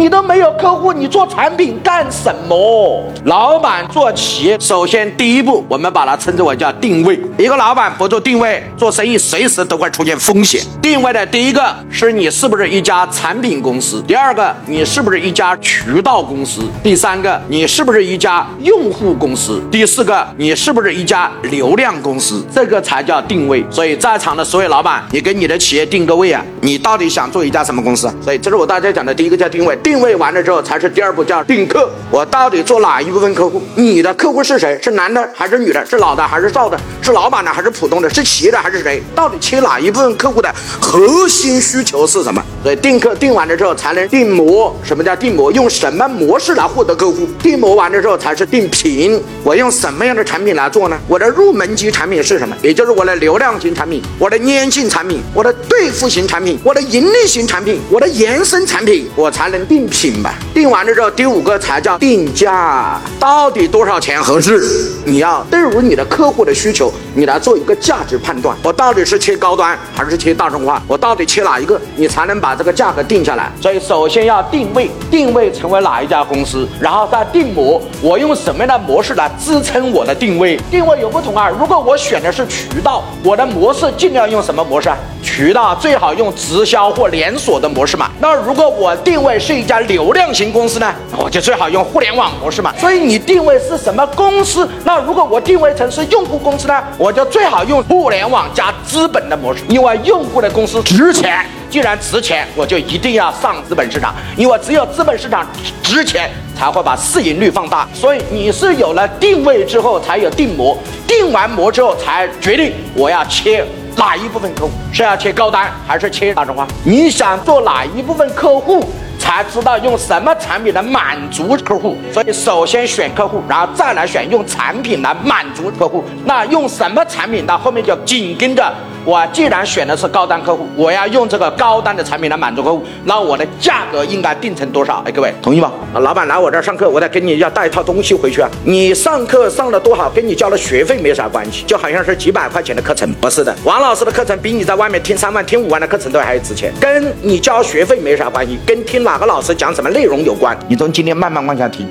你都没有客户，你做产品干什么？老板做企业，首先第一步，我们把它称之为叫定位。一个老板不做定位，做生意随时都会出现风险。定位的第一个是你是不是一家产品公司，第二个你是不是一家渠道公司，第三个你是不是一家用户公司，第四个你是不是一家流量公司，这个才叫定位。所以在场的所有老板，你给你的企业定个位啊，你到底想做一家什么公司？所以这是我大家讲的第一个叫定位。定位完了之后，才是第二步叫定客。我到底做哪一部分客户？你的客户是谁？是男的还是女的？是老的还是少的？是老板的还是普通的？是企业的还是谁？到底切哪一部分客户的核心需求是什么？所以定客定完了之后，才能定模。什么叫定模？用什么模式来获得客户？定模完了之后，才是定品。我用什么样的产品来做呢？我的入门级产品是什么？也就是我的流量型产品，我的粘性产品，我的对付型产品，我的盈利型产品，我的延伸产品，我才能定定品吧。定完了之后，第五个才叫定价，到底多少钱合适？你要对于你的客户的需求，你来做一个价值判断。我到底是切高端还是切大众化？我到底切哪一个？你才能把这个价格定下来。所以首先要定位，定位成为哪一家公司，然后再定模。我用什么样的模式来支撑我的定位？定位有不同啊。如果我选的是渠道，我的模式尽量用什么模式啊？渠道最好用直销或连锁的模式嘛。那如果我定位是一家流量型公司呢，我就最好用互联网模式嘛。所以你定位是什么公司？那如果我定位成是用户公司呢，我就最好用互联网加资本的模式，因为用户的公司值钱。既然值钱，我就一定要上资本市场，因为只有资本市场值钱，才会把市盈率放大。所以你是有了定位之后，才有定模，定完模之后，才决定我要切。哪一部分客户是要切高端还是切大众化？你想做哪一部分客户，才知道用什么产品来满足客户。所以首先选客户，然后再来选用产品来满足客户。那用什么产品？那后面就紧跟着。我既然选的是高端客户，我要用这个高端的产品来满足客户，那我的价格应该定成多少？哎，各位同意吗？啊，老板来我这儿上课，我得跟你要带一套东西回去啊。你上课上的多好，跟你交的学费没啥关系，就好像是几百块钱的课程，不是的。王老师的课程比你在外面听三万、听五万的课程都还值钱，跟你交学费没啥关系，跟听哪个老师讲什么内容有关。你从今天慢慢往下听。